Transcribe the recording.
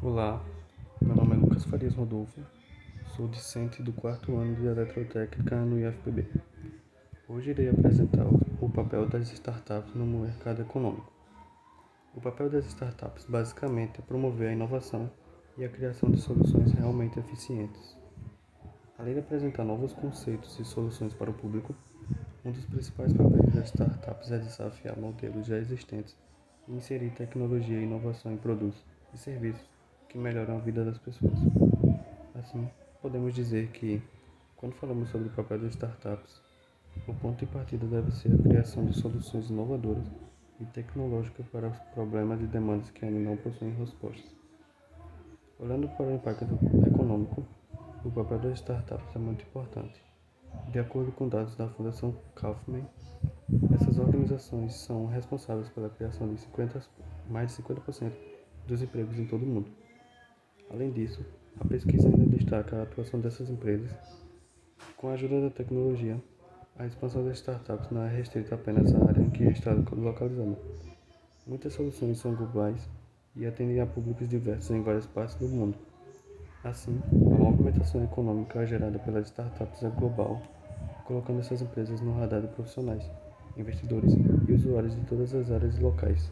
Olá, meu nome é Lucas Farias Rodolfo, sou discente do quarto ano de Eletrotécnica no IFPB. Hoje irei apresentar o papel das startups no mercado econômico. O papel das startups basicamente é promover a inovação e a criação de soluções realmente eficientes. Além de apresentar novos conceitos e soluções para o público, um dos principais papéis das startups é desafiar modelos já existentes e inserir tecnologia e inovação em produtos e serviços que melhoram a vida das pessoas. Assim, podemos dizer que, quando falamos sobre o papel das startups, o ponto de partida deve ser a criação de soluções inovadoras e tecnológicas para os problemas e demandas que ainda não possuem respostas. Olhando para o impacto econômico, o papel das startups é muito importante. De acordo com dados da Fundação Kaufman, essas organizações são responsáveis pela criação de 50, mais de 50% dos empregos em todo o mundo. Além disso, a pesquisa ainda destaca a atuação dessas empresas. Com a ajuda da tecnologia, a expansão das startups não é restrita apenas à área em que está localizada. Muitas soluções são globais e atendem a públicos diversos em várias partes do mundo. Assim, a movimentação econômica gerada pelas startups é global, colocando essas empresas no radar de profissionais, investidores e usuários de todas as áreas locais.